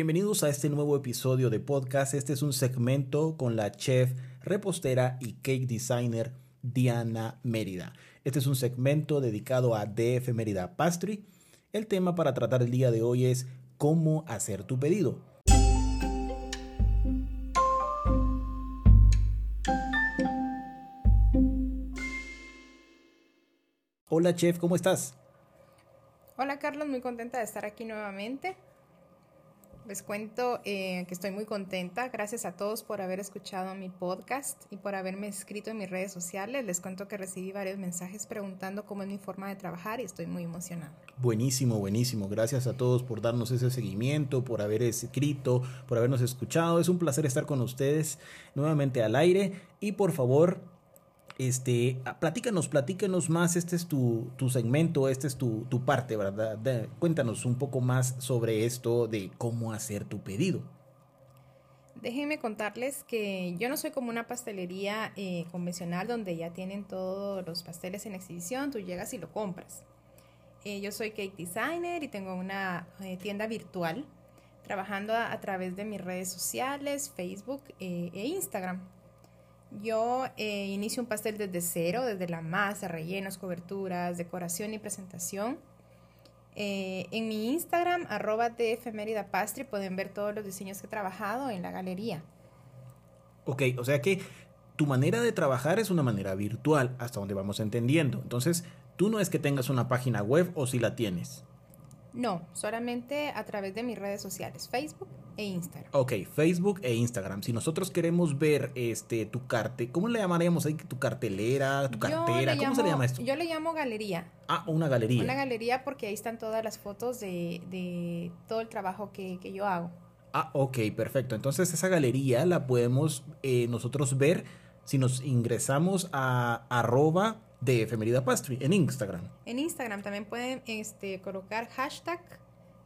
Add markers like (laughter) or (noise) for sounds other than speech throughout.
Bienvenidos a este nuevo episodio de podcast. Este es un segmento con la chef, repostera y cake designer Diana Mérida. Este es un segmento dedicado a DF Mérida Pastry. El tema para tratar el día de hoy es cómo hacer tu pedido. Hola chef, ¿cómo estás? Hola Carlos, muy contenta de estar aquí nuevamente. Les cuento eh, que estoy muy contenta. Gracias a todos por haber escuchado mi podcast y por haberme escrito en mis redes sociales. Les cuento que recibí varios mensajes preguntando cómo es mi forma de trabajar y estoy muy emocionada. Buenísimo, buenísimo. Gracias a todos por darnos ese seguimiento, por haber escrito, por habernos escuchado. Es un placer estar con ustedes nuevamente al aire y por favor este, ah, platícanos, platícanos más, este es tu, segmento, este es tu, parte, ¿verdad? cuéntanos un poco más sobre esto de cómo hacer tu pedido. Déjenme contarles que yo no soy como una pastelería eh, convencional donde ya tienen todos los pasteles en exhibición, tú llegas y lo compras. Eh, yo soy cake designer y tengo una eh, tienda virtual trabajando a, a, través de mis redes sociales, Facebook e Instagram. Yo eh, inicio un pastel desde cero, desde la masa, rellenos, coberturas, decoración y presentación. Eh, en mi Instagram, arroba pueden ver todos los diseños que he trabajado en la galería. Ok, o sea que tu manera de trabajar es una manera virtual, hasta donde vamos entendiendo. Entonces, tú no es que tengas una página web o si la tienes. No, solamente a través de mis redes sociales, Facebook e Instagram. Ok, Facebook e Instagram. Si nosotros queremos ver este tu carte, ¿cómo le llamaríamos ahí? ¿Tu cartelera? ¿Tu cartera? ¿Cómo se le llama esto? Yo le llamo galería. Ah, una galería. Una galería porque ahí están todas las fotos de, todo el trabajo que, yo hago. Ah, ok, perfecto. Entonces esa galería la podemos eh, nosotros ver si nos ingresamos a arroba de Efemerida Pastry en Instagram. En Instagram también pueden este, colocar hashtag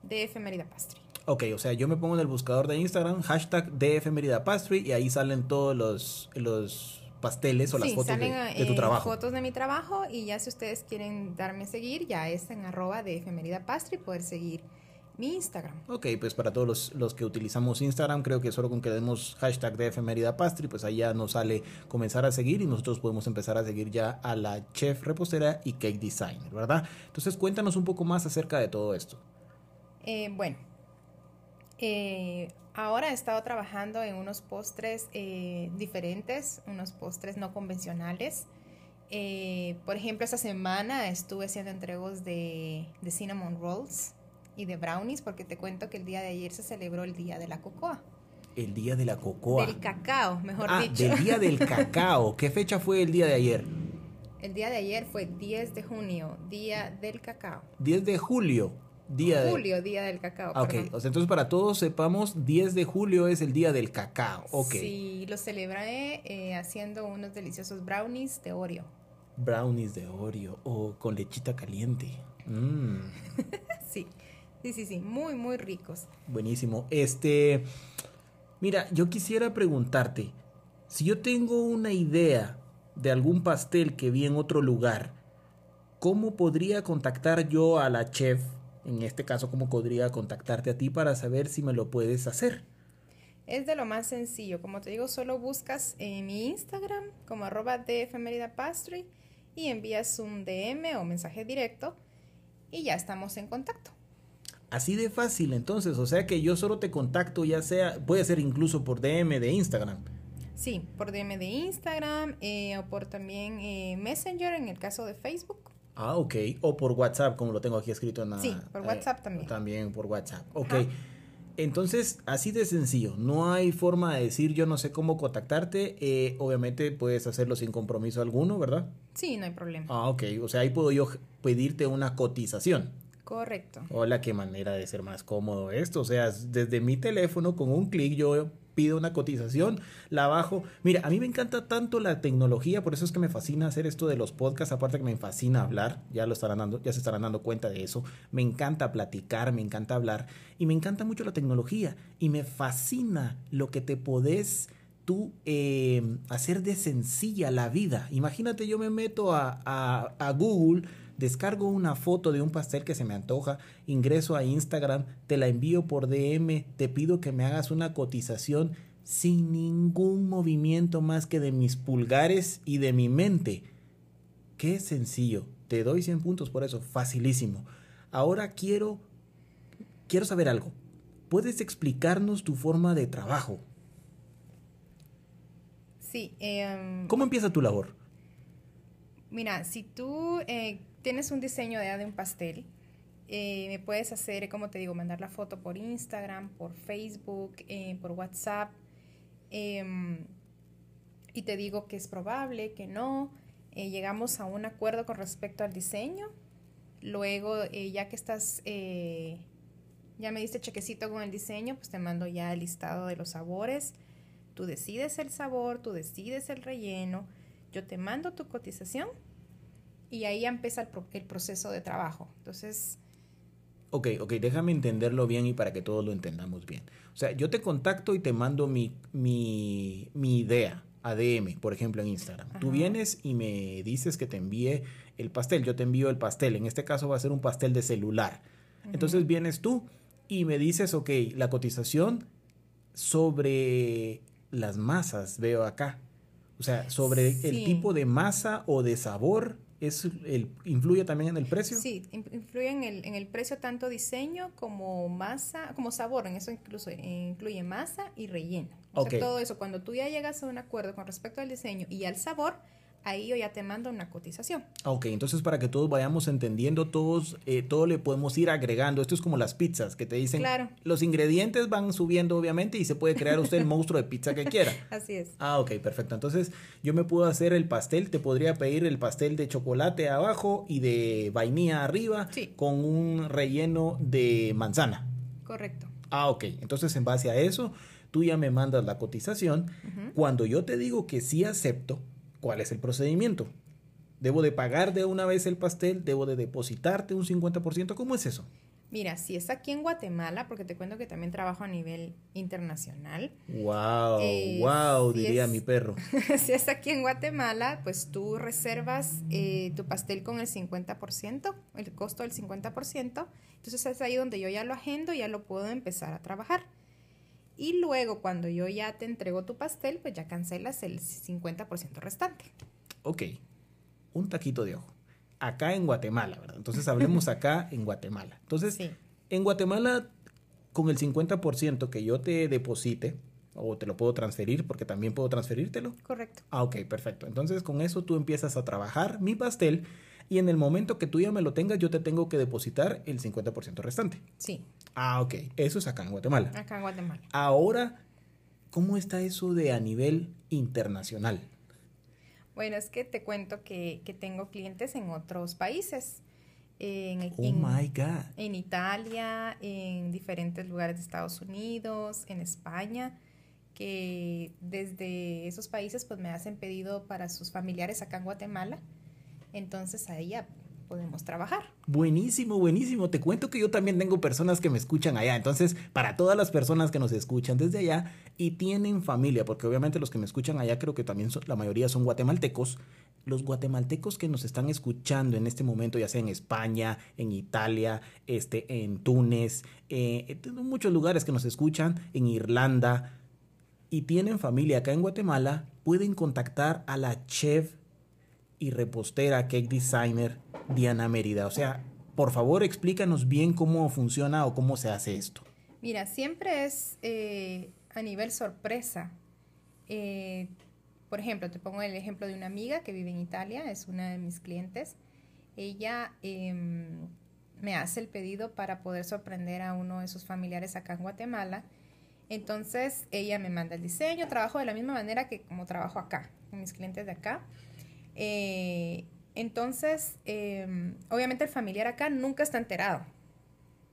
de Efemerida Pastry. Ok, o sea, yo me pongo en el buscador de Instagram hashtag de Efemerida Pastry y ahí salen todos los, los pasteles o las fotos de, de, tu eh, trabajo. fotos de mi trabajo y ya si ustedes quieren darme a seguir, ya es en arroba de Efemerida Pastry poder seguir mi Instagram. Ok, pues para todos los, que utilizamos Instagram, creo que solo con que demos hashtag de Efemerida Pastry, pues ahí ya nos sale comenzar a seguir y nosotros podemos empezar a seguir ya a la chef repostera y cake designer, ¿verdad? Entonces cuéntanos un poco más acerca de todo esto. Eh, bueno, eh, ahora he estado trabajando en unos postres eh, diferentes, unos postres no convencionales. por ejemplo, esta semana estuve haciendo entregos de, de cinnamon rolls y de brownies, porque te cuento que el día de ayer se celebró el Día de la Cocoa. El Día de la Cocoa. Del cacao, mejor ah, dicho. Del Día del (laughs) Cacao. ¿Qué fecha fue el día de ayer? El día de ayer fue 10 de junio, Día del Cacao. 10 de julio. Día julio, Día del Cacao. Ok, o sea, entonces para todos sepamos, 10 de julio es el Día del Cacao. Okay. Sí, lo celebré eh, haciendo unos deliciosos brownies de Oreo. Brownies de Oreo o con lechita caliente. Mm. (laughs) sí. Sí, sí, sí, muy, muy ricos. Buenísimo. Este, mira, yo quisiera preguntarte, si yo tengo una idea de algún pastel que vi en otro lugar, ¿cómo podría contactar yo a la chef? En este caso, ¿cómo podría contactarte a ti para saber si me lo puedes hacer? Es de lo más sencillo. Como te digo, solo buscas en mi Instagram como arroba de pastry y envías un DM o mensaje directo y ya estamos en contacto. Así de fácil entonces, o sea que yo solo te contacto, ya sea, puede ser incluso por DM de Instagram. Sí, por DM de Instagram eh, o por también eh, Messenger en el caso de Facebook. Ah, ok. O por WhatsApp, como lo tengo aquí escrito en la... Sí, por eh, WhatsApp también. También por WhatsApp. Ok. Entonces, así de sencillo. No hay forma de decir yo no sé cómo contactarte. obviamente puedes hacerlo sin compromiso alguno, ¿verdad? Sí, no hay problema. Ah, ok. O sea, ahí puedo yo pedirte una cotización. Correcto. Hola, qué manera de ser más cómodo esto. O sea, desde mi teléfono con un clic yo pido una cotización, la bajo. Mira, a mí me encanta tanto la tecnología, por eso es que me fascina hacer esto de los podcasts, aparte que me fascina hablar, ya lo estarán dando, ya se estarán dando cuenta de eso. Me encanta platicar, me encanta hablar y me encanta mucho la tecnología y me fascina lo que te podés tú eh, hacer de sencilla la vida. Imagínate, yo me meto a, a, a Google descargo una foto de un pastel que se me antoja, ingreso a Instagram, te la envío por DM, te pido que me hagas una cotización sin ningún movimiento más que de mis pulgares y de mi mente. Qué sencillo. Te doy 100 puntos por eso. Facilísimo. Ahora quiero quiero saber algo. ¿Puedes explicarnos tu forma de trabajo? Sí. Em, ¿Cómo empieza tu labor? Mira, si tú eh, tienes un diseño de, un pastel, eh, me puedes hacer, como te digo, mandar la foto por Instagram, por Facebook, eh, por WhatsApp. Em, y te digo que es probable, que no. llegamos a un acuerdo con respecto al diseño. Luego, ya que estás ya me diste chequecito con el diseño, pues te mando ya el listado de los sabores. Tú decides el sabor, tú decides el relleno, yo te mando tu cotización y ahí empieza el, proceso de trabajo. Entonces... Ok, ok, déjame entenderlo bien y para que todos lo entendamos bien. O sea, yo te contacto y te mando mi, mi, mi idea, ADM, por ejemplo, en Instagram. Tú vienes y me dices que te envíe el pastel. Yo te envío el pastel. En este caso va a ser un pastel de celular. Entonces vienes tú y me dices, ok, la cotización sobre las masas, veo acá. O sea, sobre el tipo de masa o de sabor, ¿es el, ¿influye también en el precio? Sí, influye en el, en el precio tanto diseño como masa, como sabor. En eso incluso incluye masa y relleno. O sea, todo eso, cuando tú ya llegas a un acuerdo con respecto al diseño y al sabor, ahí yo ya te mando una cotización. Ok, entonces para que todos vayamos entendiendo, todos, eh, todo le podemos ir agregando. Esto es como las pizzas que te dicen, claro. los ingredientes van subiendo obviamente y se puede crear usted el monstruo de pizza que quiera. (laughs) Así es. Ah, ok, perfecto. Entonces yo me puedo hacer el pastel, te podría pedir el pastel de chocolate abajo y de vainilla arriba con un relleno de manzana. Correcto. Ah, ok. Entonces en base a eso, tú ya me mandas la cotización. Cuando yo te digo que sí acepto, ¿Cuál es el procedimiento? ¿Debo de pagar de una vez el pastel? ¿Debo de depositarte un 50%? ¿Cómo es eso? Mira, si es aquí en Guatemala, porque te cuento que también trabajo a nivel internacional. Wow, wow, eh, diría mi perro. (laughs) si es aquí en Guatemala, pues tú reservas eh, tu pastel con el 50%, el costo del 50%. Entonces es ahí donde yo ya lo agendo y ya lo puedo empezar a trabajar. Y luego cuando yo ya te entrego tu pastel, pues ya cancelas el 50% restante. Ok, un taquito de ojo. Acá en Guatemala, ¿verdad? Entonces hablemos (laughs) acá en Guatemala. Entonces, en Guatemala, con el 50% que yo te deposite, o te lo puedo transferir, porque también puedo transferírtelo. Correcto. Ah, ok, perfecto. Entonces con eso tú empiezas a trabajar mi pastel y en el momento que tú ya me lo tengas, yo te tengo que depositar el 50% restante. Sí. Ah, ok. Eso es acá en Guatemala. Acá en Guatemala. Ahora, ¿cómo está eso de a nivel internacional? Bueno, es que te cuento que, tengo clientes en otros países. En, oh my God. En Italia, en diferentes lugares de Estados Unidos, en España, que desde esos países pues me hacen pedido para sus familiares acá en Guatemala entonces ahí ya podemos trabajar. Buenísimo, buenísimo. Te cuento que yo también tengo personas que me escuchan allá. Entonces, para todas las personas que nos escuchan desde allá y tienen familia, porque obviamente los que me escuchan allá creo que también la mayoría son guatemaltecos, los guatemaltecos que nos están escuchando en este momento, ya sea en España, en Italia, este, en Túnez, eh, en muchos lugares que nos escuchan, en Irlanda, y tienen familia acá en Guatemala, pueden contactar a la chef y repostera, cake designer Diana Mérida. O sea, por favor explícanos bien cómo funciona o cómo se hace esto. Mira, siempre es eh, a nivel sorpresa. Eh, por ejemplo, te pongo el ejemplo de una amiga que vive en Italia, es una de mis clientes. Ella em, me hace el pedido para poder sorprender a uno de sus familiares acá en Guatemala. Entonces ella me manda el diseño, trabajo de la misma manera que como trabajo acá, con mis clientes de acá. Eh, entonces, em, obviamente el familiar acá nunca está enterado.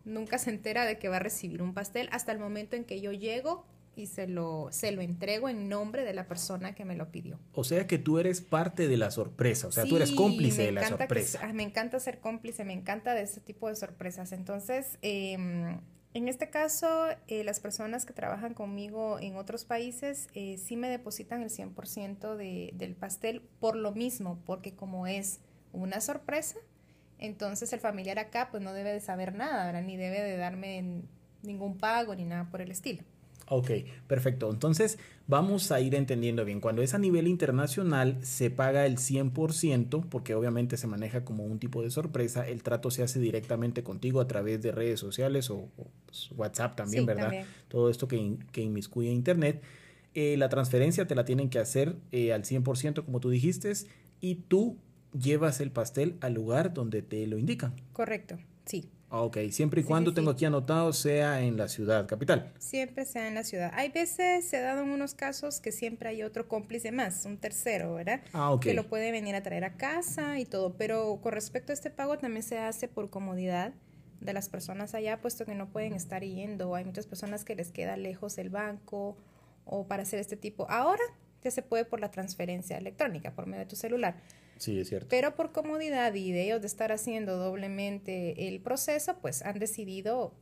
Nunca se entera de que va a recibir un pastel hasta el momento en que yo llego y se lo, se lo entrego en nombre de la persona que me lo pidió. O sea que tú eres parte de la sorpresa, o sea, tú eres cómplice de la sorpresa. Ah, me encanta ser cómplice, me encanta de ese tipo de sorpresas. Entonces, eh, en este caso, eh, las personas que trabajan conmigo en otros países eh, sí me depositan el 100% de, del pastel por lo mismo, porque como es una sorpresa, Entonces el familiar acá pues no debe de saber nada. Ni debe de darme ningún pago ni nada por el estilo. Ok, perfecto. Entonces vamos a ir entendiendo bien. Cuando es a nivel internacional se paga el 100% porque obviamente se maneja como un tipo de sorpresa. El trato se hace directamente contigo a través de redes sociales o, pues, WhatsApp también, ¿verdad? Todo esto que, que inmiscuye Internet. Eh, la transferencia te la tienen que hacer eh, al 100% como tú dijiste y tú llevas el pastel al lugar donde te lo indican. Correcto, sí. Ok, siempre y cuando tengo aquí anotado sea en la ciudad capital. Siempre sea en la ciudad. Hay veces, se ha dado en unos casos que siempre hay otro cómplice más, un tercero, ¿verdad? Ah, ok. Que lo puede venir a traer a casa y todo. Pero con respecto a este pago también se hace por comodidad de las personas allá, puesto que no pueden estar yendo. Hay muchas personas que les queda lejos el banco o para hacer este tipo. Ahora ya se puede por la transferencia electrónica, por medio de tu celular. Sí, es cierto. Pero por comodidad y de ellos de estar haciendo doblemente el proceso, pues han decidido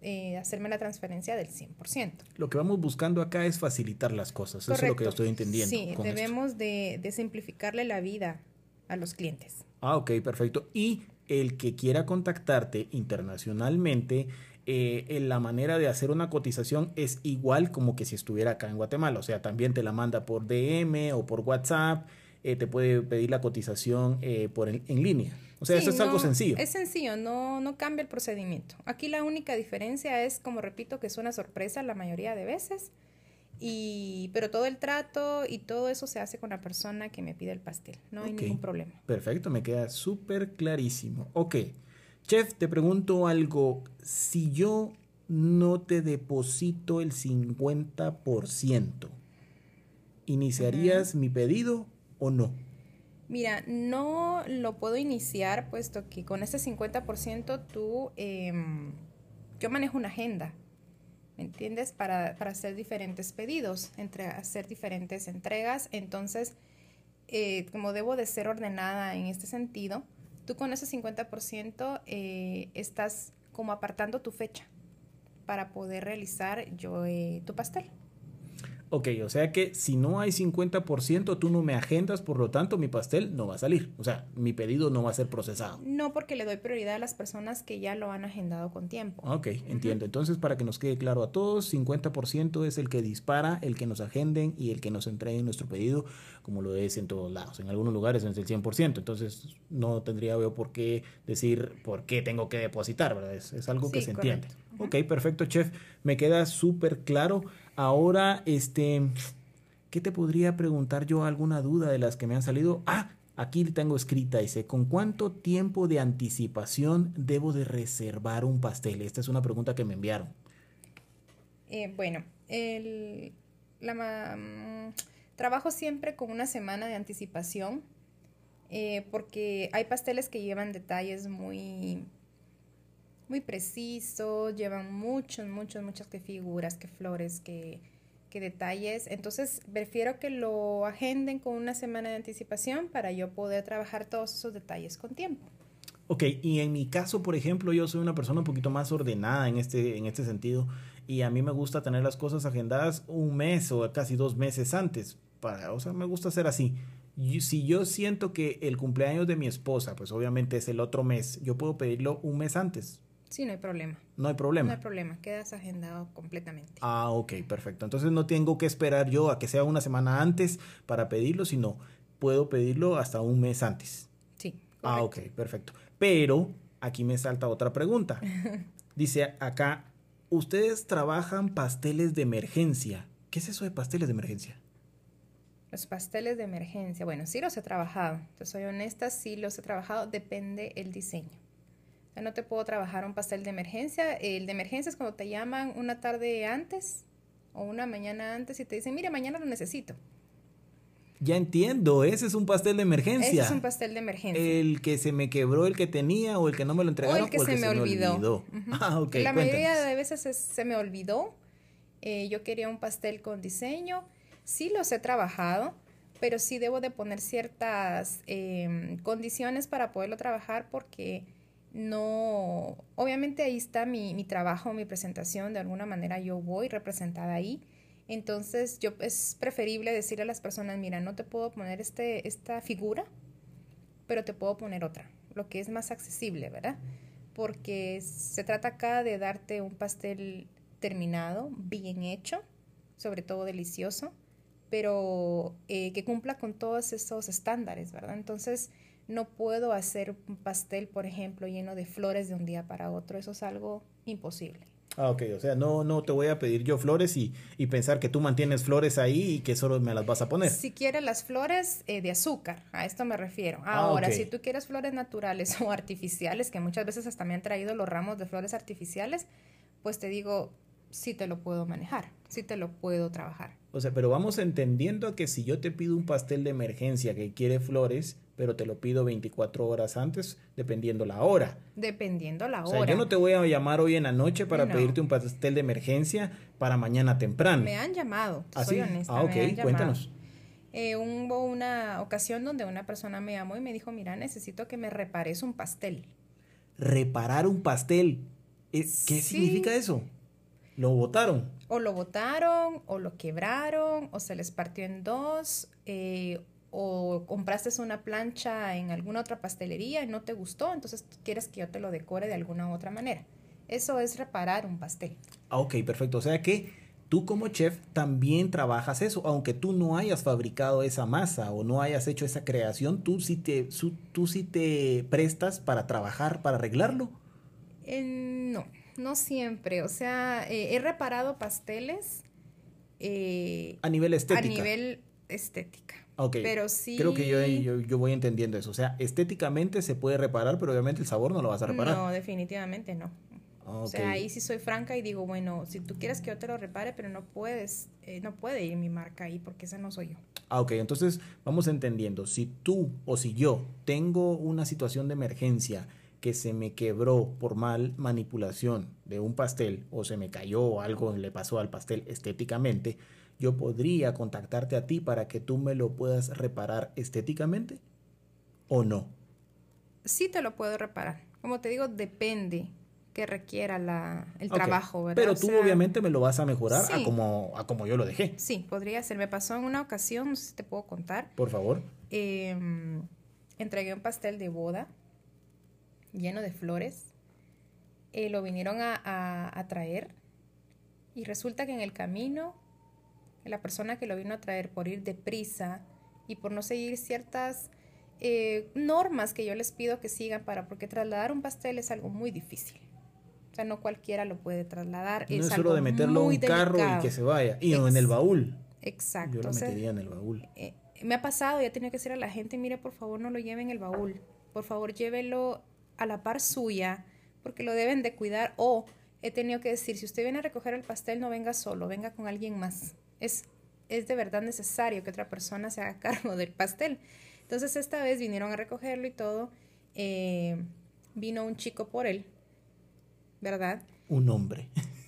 eh, hacerme la transferencia del 100%. Lo que vamos buscando acá es facilitar las cosas, eso es lo que yo estoy entendiendo. Sí, debemos de, de, simplificarle la vida a los clientes. Ah, ok, perfecto. Y el que quiera contactarte internacionalmente, eh, la manera de hacer una cotización es igual como que si estuviera acá en Guatemala, o sea, también te la manda por DM o por WhatsApp eh, te puede pedir la cotización eh, por en, línea. O sea, eso es algo sencillo. Es sencillo, no, no cambia el procedimiento. Aquí la única diferencia es, como repito, que es una sorpresa la mayoría de veces. Y, pero todo el trato y todo eso se hace con la persona que me pide el pastel. No hay ningún problema. Perfecto, me queda súper clarísimo. Ok. Chef, te pregunto algo. Si yo no te deposito el 50%, ¿iniciarías mi pedido o no? Mira, no lo puedo iniciar puesto que con ese 50% tú, em, yo manejo una agenda, ¿me entiendes? Para, para, hacer diferentes pedidos, entre hacer diferentes entregas. Entonces, eh, como debo de ser ordenada en este sentido, tú con ese 50% eh, estás como apartando tu fecha para poder realizar yo eh, tu pastel. Ok, o sea que si no hay 50%, tú no me agendas, por lo tanto mi pastel no va a salir. O sea, mi pedido no va a ser procesado. No, porque le doy prioridad a las personas que ya lo han agendado con tiempo. Ok, entiendo. Entonces, para que nos quede claro a todos, 50% es el que dispara, el que nos agenden y el que nos entregue nuestro pedido, como lo es en todos lados. En algunos lugares es el 100%. Entonces, no tendría yo por qué decir por qué tengo que depositar, ¿verdad? Es, algo que se entiende. Ok, perfecto, chef. Me queda súper claro. Ahora, este, ¿qué te podría preguntar yo? ¿Alguna duda de las que me han salido? Ah, aquí tengo escrita, dice, ¿con cuánto tiempo de anticipación debo de reservar un pastel? Esta es una pregunta que me enviaron. Eh, bueno, el, mm, trabajo siempre con una semana de anticipación eh, porque hay pasteles que llevan detalles muy muy preciso, llevan muchos, muchos, muchas que figuras, que flores, que, que detalles. Entonces, prefiero que lo agenden con una semana de anticipación para yo poder trabajar todos esos detalles con tiempo. Ok, y en mi caso, por ejemplo, yo soy una persona un poquito más ordenada en este, en este sentido y a mí me gusta tener las cosas agendadas un mes o casi dos meses antes. Para, o sea, me gusta hacer así. si yo siento que el cumpleaños de mi esposa, pues obviamente es el otro mes, yo puedo pedirlo un mes antes. Sí, no hay problema. No hay problema. No hay problema, quedas agendado completamente. Ah, ok, perfecto. Entonces no tengo que esperar yo a que sea una semana antes para pedirlo, sino puedo pedirlo hasta un mes antes. Sí. Ah, ok, perfecto. Pero aquí me salta otra pregunta. (laughs) Dice acá, ustedes trabajan pasteles de emergencia. ¿Qué es eso de pasteles de emergencia? Los pasteles de emergencia, bueno, sí los he trabajado. Te soy honesta, sí los he trabajado, depende el diseño no te puedo trabajar un pastel de emergencia. El de emergencia es cuando te llaman una tarde antes o una mañana antes y te dicen, mire, mañana lo necesito. Ya entiendo, ese es un pastel de emergencia. Ese es un pastel de emergencia. El que se me quebró, el que tenía, o el que no me lo entregaron, o el que, se, me, olvidó. ah, okay, La mayoría de veces se me olvidó. Eh, yo quería un pastel con diseño. Sí los he trabajado, pero sí debo de poner ciertas em, condiciones para poderlo trabajar porque no, obviamente ahí está mi, mi, trabajo, mi presentación, de alguna manera yo voy representada ahí. Entonces yo es preferible decirle a las personas, mira, no te puedo poner este, esta figura, pero te puedo poner otra. lo que es más accesible, ¿verdad? Porque se trata acá de darte un pastel terminado, bien hecho, sobre todo delicioso, pero eh, que cumpla con todos esos estándares, ¿verdad? Entonces, no puedo hacer un pastel, por ejemplo, lleno de flores de un día para otro. Eso es algo imposible. Ah, ok. O sea, no, no te voy a pedir yo flores y, y pensar que tú mantienes flores ahí y que solo me las vas a poner. Si quieres las flores eh, de azúcar, a esto me refiero. Ah, Ahora, si tú quieres flores naturales (laughs) o artificiales, que muchas veces hasta me han traído los ramos de flores artificiales, pues te digo, sí te lo puedo manejar, sí te lo puedo trabajar. O sea, pero vamos entendiendo que si yo te pido un pastel de emergencia que quiere flores, pero te lo pido 24 horas antes, dependiendo la hora. Dependiendo la hora. O sea, yo no te voy a llamar hoy en la noche para pedirte un pastel de emergencia para mañana temprano. Me han llamado, ¿Ah, soy honesta. Ah, ok, cuéntanos. Eh, hubo una ocasión donde una persona me llamó y me dijo, mira, necesito que me repares un pastel. Reparar un pastel. Eh, ¿Qué significa eso? ¿Lo botaron? O lo botaron, o lo quebraron, o se les partió en dos, eh, o compraste una plancha en alguna otra pastelería y no te gustó, entonces quieres que yo te lo decore de alguna otra manera. Eso es reparar un pastel. Ah, ok, perfecto. O sea que tú como chef también trabajas eso, aunque tú no hayas fabricado esa masa o no hayas hecho esa creación, tú sí te, tú sí te prestas para trabajar, para arreglarlo. no no siempre. O sea, eh, he reparado pasteles. Eh, a nivel estética. A nivel estética. Ok. Pero sí. Creo que yo, yo, voy entendiendo eso. O sea, estéticamente se puede reparar, pero obviamente el sabor no lo vas a reparar. No, definitivamente no. O sea, ahí sí soy franca y digo, bueno, si tú quieres que yo te lo repare, pero no puedes, eh, no puede ir mi marca ahí porque esa no soy yo. Ah, ok, entonces vamos entendiendo. Si tú o si yo tengo una situación de emergencia que se me quebró por mal manipulación de un pastel o se me cayó o algo le pasó al pastel estéticamente, yo podría contactarte a ti para que tú me lo puedas reparar estéticamente o no. Sí te lo puedo reparar. Como te digo, depende que requiera la, el trabajo, ¿verdad? Pero tú obviamente me lo vas a mejorar a, como, a como yo lo dejé. Sí, podría ser. Me pasó en una ocasión, no sé si te puedo contar. Por favor. Em, entregué un pastel de boda lleno de flores. Eh, lo vinieron a, traer y resulta que en el camino la persona que lo vino a traer por ir deprisa y por no seguir ciertas eh, normas que yo les pido que sigan para, porque trasladar un pastel es algo muy difícil. O sea, no cualquiera lo puede trasladar. No es, solo de meterlo en un carro y que se vaya. Y en el baúl. Exacto. Yo lo metería en el baúl. Eh, me ha pasado, ya tenía que decir a la gente, mire, por favor, no lo lleven en el baúl. Por favor, llévelo a la par suya, porque lo deben de cuidar. O he tenido que decir, si usted viene a recoger el pastel, no venga solo, venga con alguien más. Es, es de verdad necesario que otra persona se haga (laughs) cargo del pastel. Entonces esta vez vinieron a recogerlo y todo. Eh, vino un chico por él, ¿verdad? Un hombre. (laughs)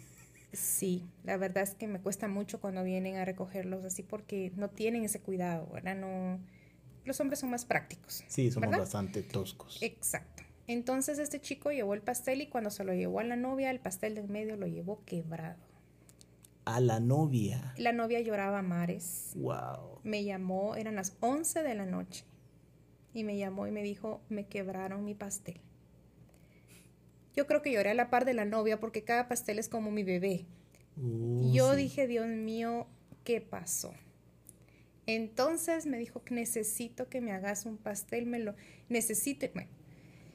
Sí, la verdad es que me cuesta mucho cuando vienen a recogerlos así porque no tienen ese cuidado, ¿verdad? No, los hombres son más prácticos. Sí, somos bastante toscos. Exacto. Entonces este chico llevó el pastel y cuando se lo llevó a la novia, el pastel del medio lo llevó quebrado. A la novia. La novia lloraba a mares. Wow. Me llamó, eran las 11 de la noche. Y me llamó y me dijo, me quebraron mi pastel. Yo creo que lloré a la par de la novia porque cada pastel es como mi bebé. Uh, yo dije, Dios mío, ¿qué pasó? Entonces me dijo necesito que me hagas un pastel, me lo necesito.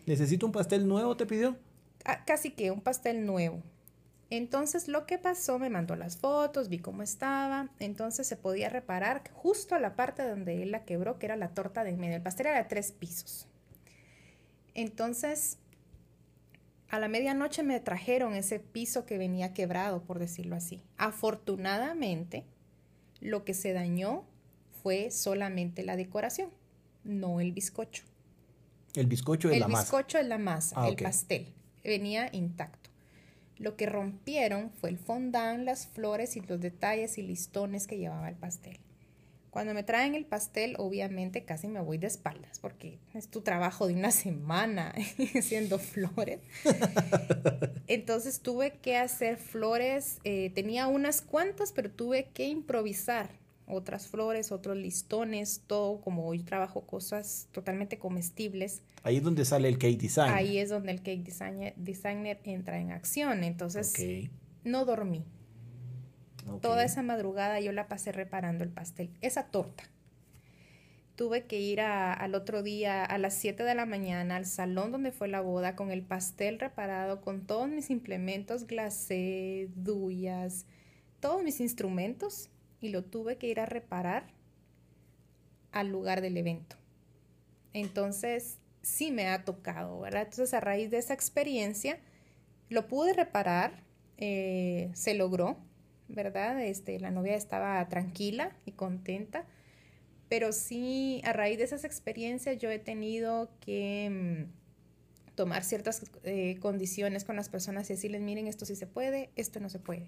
¿Necesito un pastel nuevo? ¿Te pidió? Ah, casi que un pastel nuevo. Entonces lo que pasó, me mandó las fotos, vi cómo estaba, entonces se podía reparar justo a la parte donde él la quebró, que era la torta de en medio. El pastel era de tres pisos. Entonces, a la medianoche me trajeron ese piso que venía quebrado, por decirlo así. Afortunadamente, lo que se dañó fue solamente la decoración, no el bizcocho. El bizcocho es la masa. El bizcocho es la masa, ah, el pastel. Venía intacto. Lo que rompieron fue el fondant, las flores y los detalles y listones que llevaba el pastel. Cuando me traen el pastel, obviamente casi me voy de espaldas porque es tu trabajo de una (laughs) semana (laughs) haciendo flores. (laughs) Entonces tuve que hacer flores, eh, tenía unas cuantas, pero tuve que improvisar otras flores, otros listones, todo como hoy trabajo cosas totalmente comestibles. Ahí es donde sale el cake design. Ahí es donde el cake designer, designer entra en acción. Entonces, no dormí. Toda esa madrugada yo la pasé reparando el pastel, esa torta. Tuve que ir al otro día a las 7 de la mañana al salón donde fue la boda con el pastel reparado, con todos mis implementos, glacé, duyas, todos mis instrumentos y lo tuve que ir a reparar al lugar del evento. Entonces, sí me ha tocado, ¿verdad? Entonces, a raíz de esa experiencia, lo pude reparar, eh, se logró, ¿verdad? Este, la novia estaba tranquila y contenta, pero sí, a raíz de esas experiencias, yo he tenido que mm, tomar ciertas eh, condiciones con las personas y decirles, miren, esto sí se puede, esto no se puede.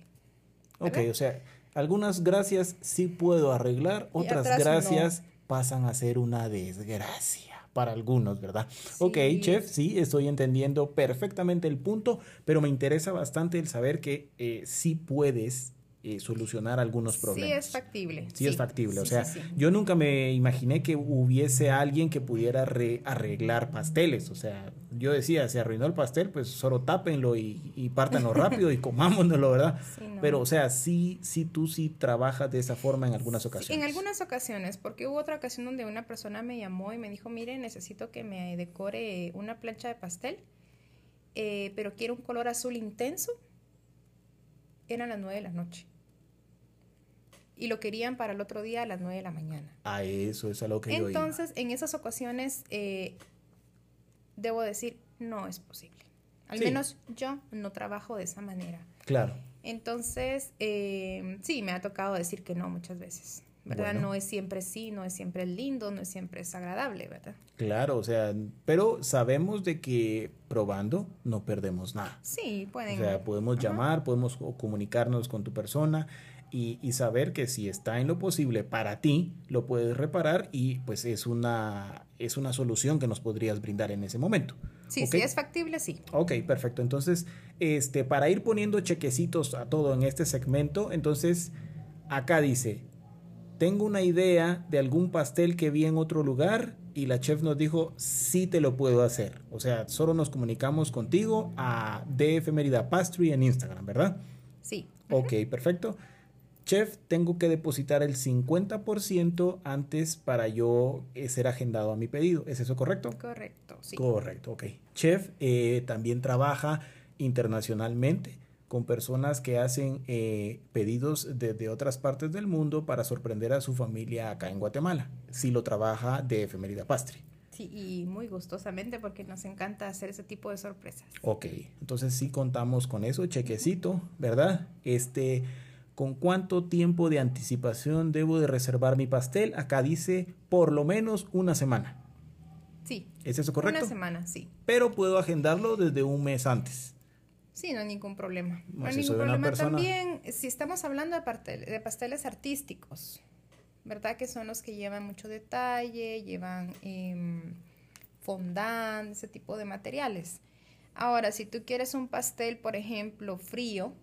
Ok, o sea, algunas gracias sí puedo arreglar, otras gracias pasan a ser una desgracia para algunos, ¿verdad? Ok, chef, sí, estoy entendiendo perfectamente el punto, pero me interesa bastante el saber que eh, sí puedes eh, solucionar algunos problemas. Sí, es factible. Sí, es factible. o sea, yo nunca me imaginé que hubiese alguien que pudiera arreglar pasteles. O sea, yo decía, se arruinó el pastel, pues solo tápenlo y, y pártanlo rápido y (laughs) comámonoslo, ¿verdad? Pero, o sea, sí, sí, tú sí trabajas de esa forma en algunas ocasiones. en algunas ocasiones, porque hubo otra ocasión donde una persona me llamó y me dijo, mire, necesito que me decore una plancha de pastel, eh, pero quiero un color azul intenso. Eran las nueve de la noche y lo querían para el otro día a las 9 de la mañana. A eso es a lo que Entonces, yo Entonces, en esas ocasiones, eh, debo decir, no es posible. Al menos yo no trabajo de esa manera. Claro. Entonces, eh, sí, me ha tocado decir que no muchas veces. ¿Verdad? No es siempre sí, no es siempre lindo, no es siempre es agradable, ¿verdad? Claro, o sea, pero sabemos de que probando no perdemos nada. Sí, pueden. O sea, podemos llamar, podemos comunicarnos con tu persona y, saber que si está en lo posible para ti, lo puedes reparar y pues es una, es una solución que nos podrías brindar en ese momento. Sí, si es factible, sí. Ok, perfecto. Entonces, este, para ir poniendo chequecitos a todo en este segmento, entonces acá dice, tengo una idea de algún pastel que vi en otro lugar y la chef nos dijo, sí te lo puedo hacer. O sea, solo nos comunicamos contigo a DF Mérida Pastry en Instagram, ¿verdad? Sí. Ok, perfecto chef, tengo que depositar el 50% antes para yo eh, ser agendado a mi pedido. ¿Es eso correcto? Correcto, sí. Correcto, ok. Chef eh, también trabaja internacionalmente con personas que hacen eh, pedidos desde otras partes del mundo para sorprender a su familia acá en Guatemala. Si lo trabaja de Efemerida Pastry. Sí, y muy gustosamente porque nos encanta hacer ese tipo de sorpresas. Ok, entonces sí contamos con eso, chequecito, ¿verdad? Este, ¿Con cuánto tiempo de anticipación debo de reservar mi pastel? Acá dice por lo menos una semana. Sí. ¿Es eso correcto? Una semana, sí. Pero puedo agendarlo desde un mes antes. Sí, no hay ningún problema. No, hay ningún problema. También, si estamos hablando de, pasteles artísticos, ¿verdad? Que son los que llevan mucho detalle, llevan eh, fondant, ese tipo de materiales. Ahora, si tú quieres un pastel, por ejemplo, frío,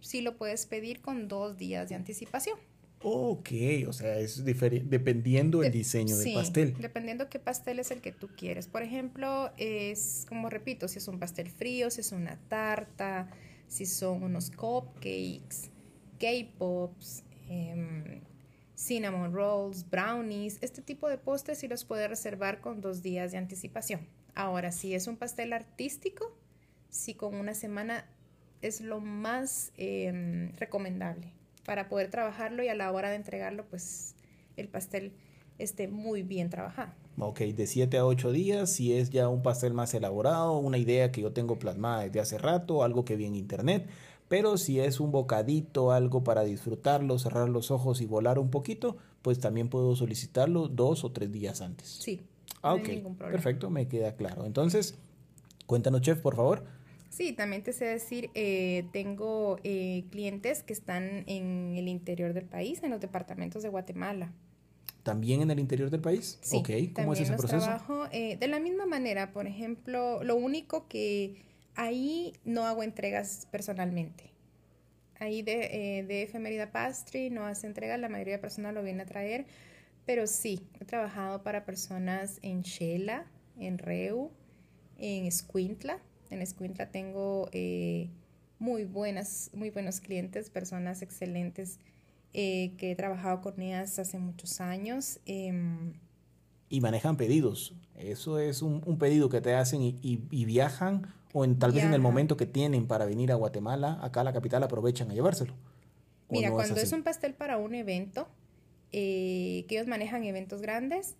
sí lo puedes pedir con dos días de anticipación. Ok, o sea, es dependiendo del diseño del pastel. Dependiendo qué pastel es el que tú quieres. Por ejemplo, es como repito, si es un pastel frío, si es una tarta, si son unos cupcakes, K-pops, em, cinnamon rolls, brownies, este tipo de postres sí los puedes reservar con dos días de anticipación. Ahora, si es un pastel artístico, sí con una semana es lo más em, recomendable para poder trabajarlo y a la hora de entregarlo, pues el pastel esté muy bien trabajado. Ok, de 7 a 8 días, si es ya un pastel más elaborado, una idea que yo tengo plasmada desde hace rato, algo que vi en internet, pero si es un bocadito, algo para disfrutarlo, cerrar los ojos y volar un poquito, pues también puedo solicitarlo dos o tres días antes. Sí. Ah, ok, perfecto, me queda claro. Entonces, cuéntanos, chef, por favor. Sí, también te sé decir, eh, tengo eh, clientes que están en el interior del país, en los departamentos de Guatemala. ¿También en el interior del país? Sí, ok, ¿cómo es ese proceso? Trabajo, eh, de la misma manera, por ejemplo, lo único que ahí no hago entregas personalmente. ahí de, eh, de Efemerida Pastry no hace entrega, la mayoría de personas lo viene a traer, pero sí, he trabajado para personas en Shela, en Reu, en Escuintla. En Escuintla tengo eh, muy, buenas, muy buenos clientes, personas excelentes eh, que he trabajado con ellas hace muchos años. Em, y manejan pedidos. Eso es un, pedido que te hacen y, viajan o en, tal vez en el momento que tienen para venir a Guatemala, acá a la capital aprovechan a llevárselo. Mira, cuando es, un pastel para un evento, eh, que ellos manejan eventos grandes,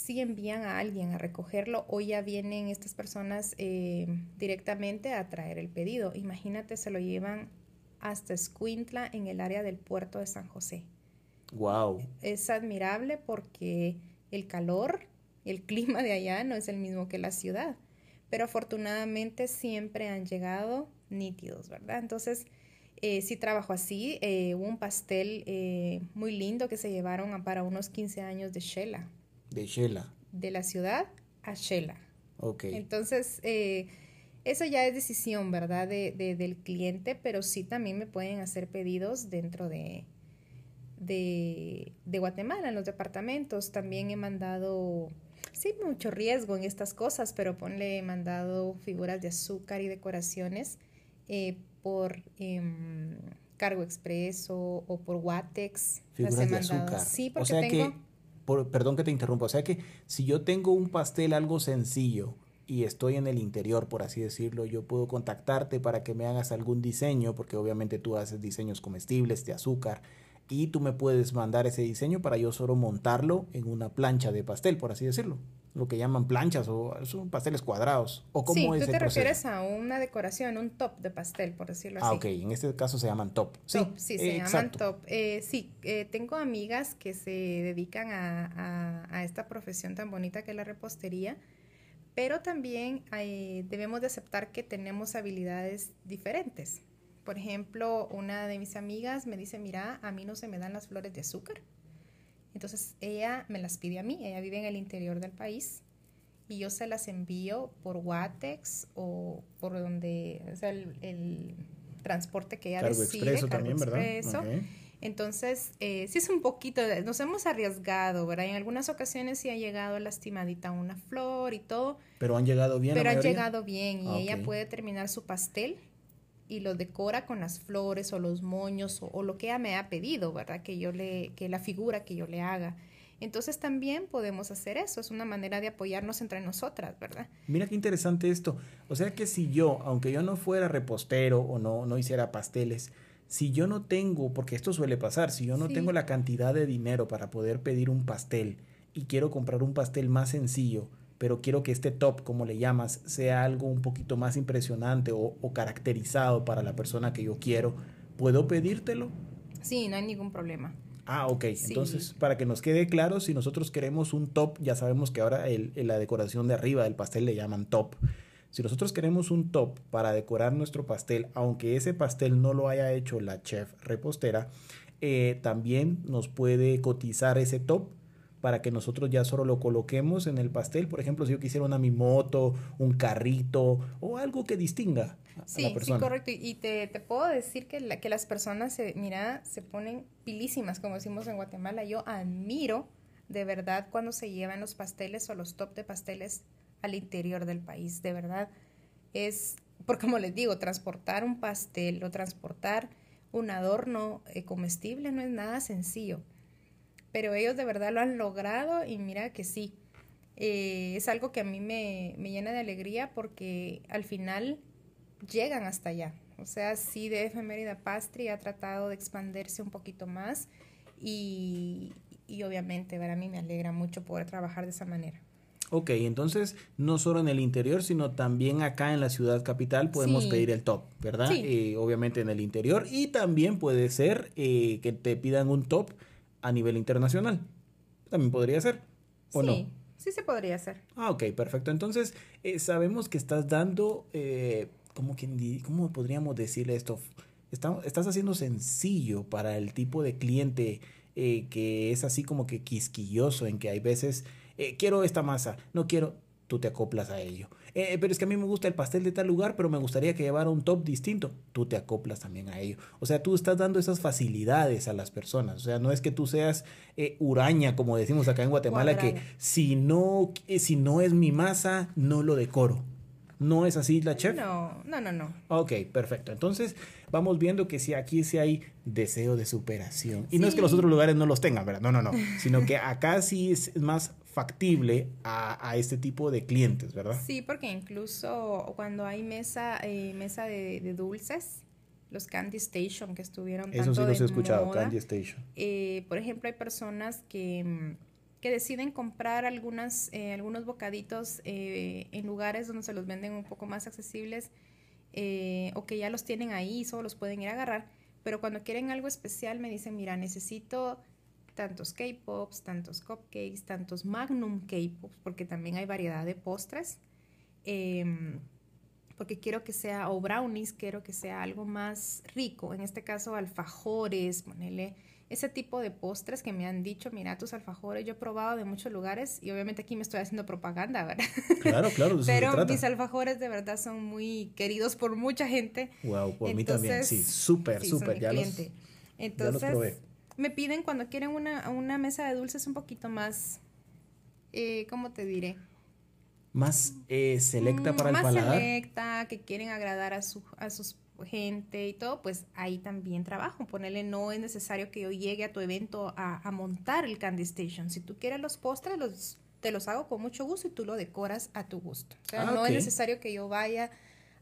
sí envían a alguien a recogerlo o ya vienen estas personas eh, directamente a traer el pedido. Imagínate, se lo llevan hasta Escuintla en el área del puerto de San José. Wow. Es admirable porque el calor, el (laughs) clima de allá no es el mismo que la ciudad, pero afortunadamente siempre han llegado nítidos, ¿verdad? Entonces, eh, sí trabajo así. Eh, hubo un pastel eh, muy lindo que se llevaron para unos 15 años de Shela. De Shela. De la ciudad a Shela. Ok. Entonces, eh, eso ya es decisión, ¿verdad? De, del cliente, pero sí también me pueden hacer pedidos dentro de, de, de Guatemala, en los departamentos. También he mandado, sí, mucho riesgo en estas cosas, pero ponle, he mandado figuras de azúcar y decoraciones eh, por em, cargo expreso o, por Watex. Figuras de azúcar. Sí, porque tengo... perdón que te interrumpa, o sea que si yo tengo un pastel algo sencillo, y estoy en el interior, por así decirlo, yo puedo contactarte para que me hagas algún diseño, porque obviamente tú haces diseños comestibles de azúcar, y tú me puedes mandar ese diseño para yo solo montarlo en una plancha de pastel, por así decirlo. Lo que llaman planchas o son pasteles cuadrados. ¿O cómo sí, tú te refieres a una decoración, un top de pastel, por decirlo ah, así. Ah, ok. En este caso se llaman top. Sí, sí se llaman top. Eh, sí, eh, tengo amigas que se dedican a, a, esta profesión tan bonita que es la repostería, pero también eh, debemos de aceptar que tenemos habilidades diferentes. Por ejemplo, una de mis amigas me dice, mira, a mí no se me dan las flores de azúcar. Entonces ella me las pide a mí, ella vive en el interior del país y yo se las envío por Watex o por donde, o sea, el, transporte que ella cargo Expreso también, ¿verdad? Entonces, eh, sí es un poquito, nos hemos arriesgado, ¿verdad? En algunas ocasiones sí ha llegado lastimadita una flor y todo. Pero han llegado bien. Pero ha llegado bien y ah, ella puede terminar su pastel y lo decora con las flores o los moños o, lo que ella me ha pedido, ¿verdad? Que yo le, que la figura que yo le haga. Entonces también podemos hacer eso, es una manera de apoyarnos entre nosotras, ¿verdad? Mira qué interesante esto. O sea que si yo, aunque yo no fuera repostero o no, no hiciera pasteles, si yo no tengo, porque esto suele pasar, si yo no tengo la cantidad de dinero para poder pedir un pastel y quiero comprar un pastel más sencillo, pero quiero que este top, como le llamas, sea algo un poquito más impresionante o, caracterizado para la persona que yo quiero, ¿puedo pedírtelo? Sí, no hay ningún problema. Ah, ok. Entonces, para que nos quede claro, si nosotros queremos un top, ya sabemos que ahora el, la decoración de arriba del pastel le llaman top. Si nosotros queremos un top para decorar nuestro pastel, aunque ese pastel no lo haya hecho la chef repostera, eh, también nos puede cotizar ese top para que nosotros ya solo lo coloquemos en el pastel. Por ejemplo, si yo quisiera una mimoto, un carrito o algo que distinga a la persona. Sí, correcto. Y te, te puedo decir que, la, que las personas, se, mira, se ponen pilísimas, como decimos en Guatemala. Yo admiro de verdad cuando se llevan los pasteles o los top de pasteles al interior del país. De verdad, es, porque como les digo, transportar un pastel o transportar un adorno eh, comestible no es nada sencillo pero ellos de verdad lo han logrado y mira que sí. Eh, es algo que a mí me, llena de alegría porque al final llegan hasta allá. O sea, sí, de Efemérida Pastry ha tratado de expandirse un poquito más y, y obviamente para mí me alegra mucho poder trabajar de esa manera. Ok, entonces no solo en el interior, sino también acá en la ciudad capital podemos pedir el top, ¿verdad? Sí. Eh, obviamente en el interior y también puede ser eh, que te pidan un top a nivel internacional. También podría ser, ¿o no? Sí, se podría hacer. Ah, ok, perfecto. Entonces, eh, sabemos que estás dando, eh, ¿cómo, ¿cómo podríamos decirle esto? estás haciendo sencillo para el tipo de cliente eh, que es así como que quisquilloso, en que hay veces, quiero esta masa, no quiero, tú te acoplas a ello. Eh, pero es que a mí me gusta el pastel de tal lugar, pero me gustaría que llevara un top distinto. Tú te acoplas también a ello. O sea, tú estás dando esas facilidades a las personas. O sea, no es que tú seas eh, uraña, como decimos acá en Guatemala, que si no, eh, si no es mi masa, no lo decoro. ¿No es así la chef? No, no, no, no. Ok, perfecto. Entonces vamos viendo que si aquí sí hay deseo de superación. Y no es que los otros lugares no los tengan, ¿verdad? No, no, no. Sino que acá sí es más factible a, este tipo de clientes, ¿verdad? Sí, porque incluso cuando hay mesa, eh, mesa de, dulces, los Candy Station que estuvieron Eso sí los he escuchado, Candy Station. Eh, por ejemplo, hay personas que que deciden comprar algunas, eh, algunos bocaditos eh, en lugares donde se los venden un poco más accesibles eh, o que ya los tienen ahí y solo los pueden ir a agarrar, pero cuando quieren algo especial me dicen, mira, necesito tantos K-Pops, tantos cupcakes, tantos Magnum K-Pops, porque también hay variedad de postres, em, porque quiero que sea, o brownies, quiero que sea algo más rico, en este caso alfajores, ponele ese tipo de postres que me han dicho, mira tus alfajores, yo he probado de muchos lugares y obviamente aquí me estoy haciendo propaganda, ¿verdad? Claro, claro. Pero mis alfajores de verdad son muy queridos por mucha gente. Wow, por mí también, sí, súper, súper, ya, los, Entonces, me piden cuando quieren una, una mesa de dulces un poquito más, eh, ¿cómo te diré? Más eh, selecta mm, para el paladar. Más selecta, que quieren agradar a, su, a sus gente y todo, pues ahí también trabajo. Ponerle, no es necesario que yo llegue a tu evento a, montar el Candy Station. Si tú quieres los postres, los, te los hago con mucho gusto y tú lo decoras a tu gusto. O sea, ah, no es necesario que yo vaya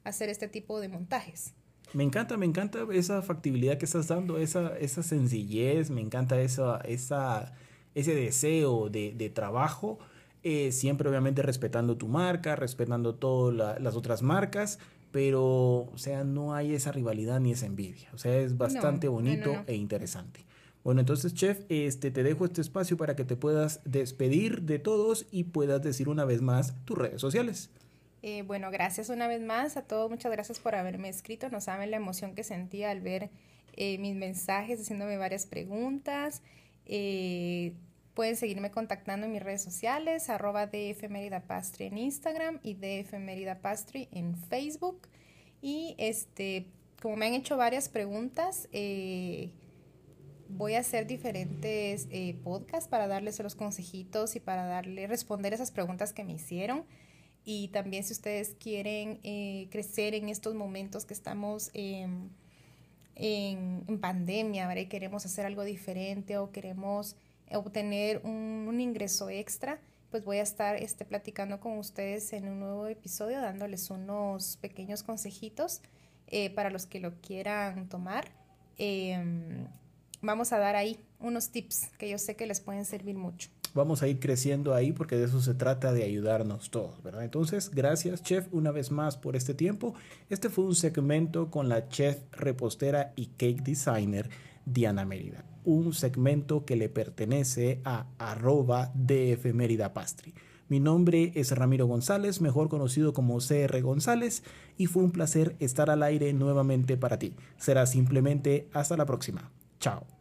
a hacer este tipo de montajes. Me encanta, me encanta esa factibilidad que estás dando, esa, esa sencillez, me encanta esa, esa, ese deseo de, de trabajo. Eh, siempre obviamente respetando tu marca, respetando todas las otras marcas, pero, o sea, no hay esa rivalidad ni esa envidia. O sea, es bastante bonito e interesante. Bueno, entonces, chef, este, te dejo este espacio para que te puedas despedir de todos y puedas decir una vez más tus redes sociales. Eh, bueno, gracias una vez más a todos. Muchas gracias por haberme escrito. No saben la emoción que sentía al ver eh, mis mensajes, haciéndome varias preguntas. Eh, Pueden seguirme contactando en mis redes sociales, arroba Pastry en Instagram y Pastry en Facebook. Y este, como me han hecho varias preguntas, eh, voy a hacer diferentes podcasts para darles los consejitos y para darle, responder esas preguntas que me hicieron. Y también si ustedes quieren eh, crecer en estos momentos que estamos en, en, pandemia, y queremos hacer algo diferente o queremos obtener un, ingreso extra, pues voy a estar este, platicando con ustedes en un nuevo episodio, dándoles unos pequeños consejitos eh, para los que lo quieran tomar. Em, vamos a dar ahí unos tips que yo sé que les pueden servir mucho. Vamos a ir creciendo ahí porque de eso se trata de ayudarnos todos, ¿verdad? Entonces, gracias chef una vez más por este tiempo. Este fue un segmento con la chef repostera y cake designer Diana Mérida un segmento que le pertenece a arroba DF Mérida Pastry. Mi nombre es Ramiro González, mejor conocido como CR González, y fue un placer estar al aire nuevamente para ti. Será simplemente hasta la próxima. Chao.